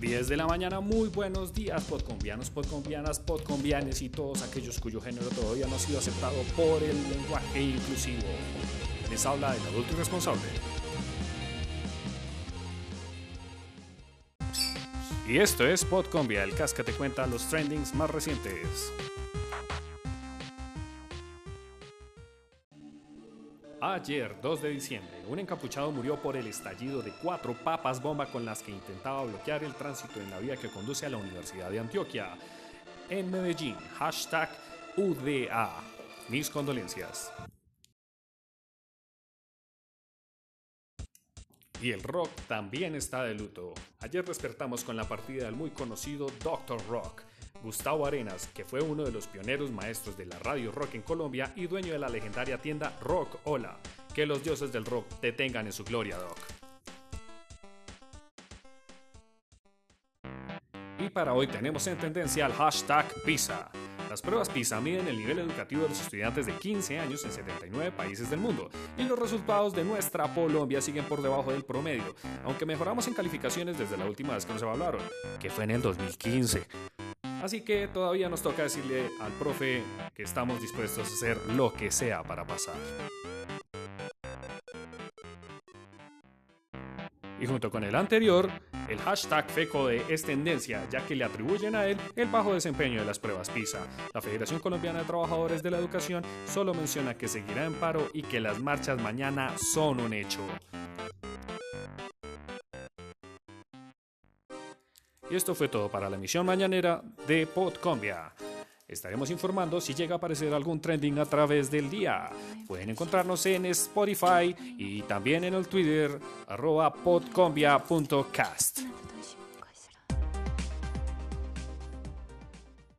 10 de la mañana, muy buenos días, podcombianos, podcombianas, podcombianes y todos aquellos cuyo género todavía no ha sido aceptado por el lenguaje inclusivo. Les habla el adulto irresponsable. Y esto es Podcombia, el casca te cuenta los trendings más recientes. Ayer, 2 de diciembre, un encapuchado murió por el estallido de cuatro papas bomba con las que intentaba bloquear el tránsito en la vía que conduce a la Universidad de Antioquia. En Medellín, hashtag UDA. Mis condolencias. Y el rock también está de luto. Ayer despertamos con la partida del muy conocido Dr. Rock, Gustavo Arenas, que fue uno de los pioneros maestros de la radio rock en Colombia y dueño de la legendaria tienda Rock Hola. Que los dioses del rock te tengan en su gloria, Doc. Y para hoy tenemos en tendencia el hashtag PISA. Las pruebas PISA miden el nivel educativo de los estudiantes de 15 años en 79 países del mundo, y los resultados de nuestra Colombia siguen por debajo del promedio, aunque mejoramos en calificaciones desde la última vez que nos evaluaron, que fue en el 2015. Así que todavía nos toca decirle al profe que estamos dispuestos a hacer lo que sea para pasar. Y junto con el anterior, el hashtag FECODE es tendencia, ya que le atribuyen a él el bajo desempeño de las pruebas PISA. La Federación Colombiana de Trabajadores de la Educación solo menciona que seguirá en paro y que las marchas mañana son un hecho. Y esto fue todo para la emisión mañanera de Podcombia. Estaremos informando si llega a aparecer algún trending a través del día. Pueden encontrarnos en Spotify y también en el Twitter arroba podcombia.cast.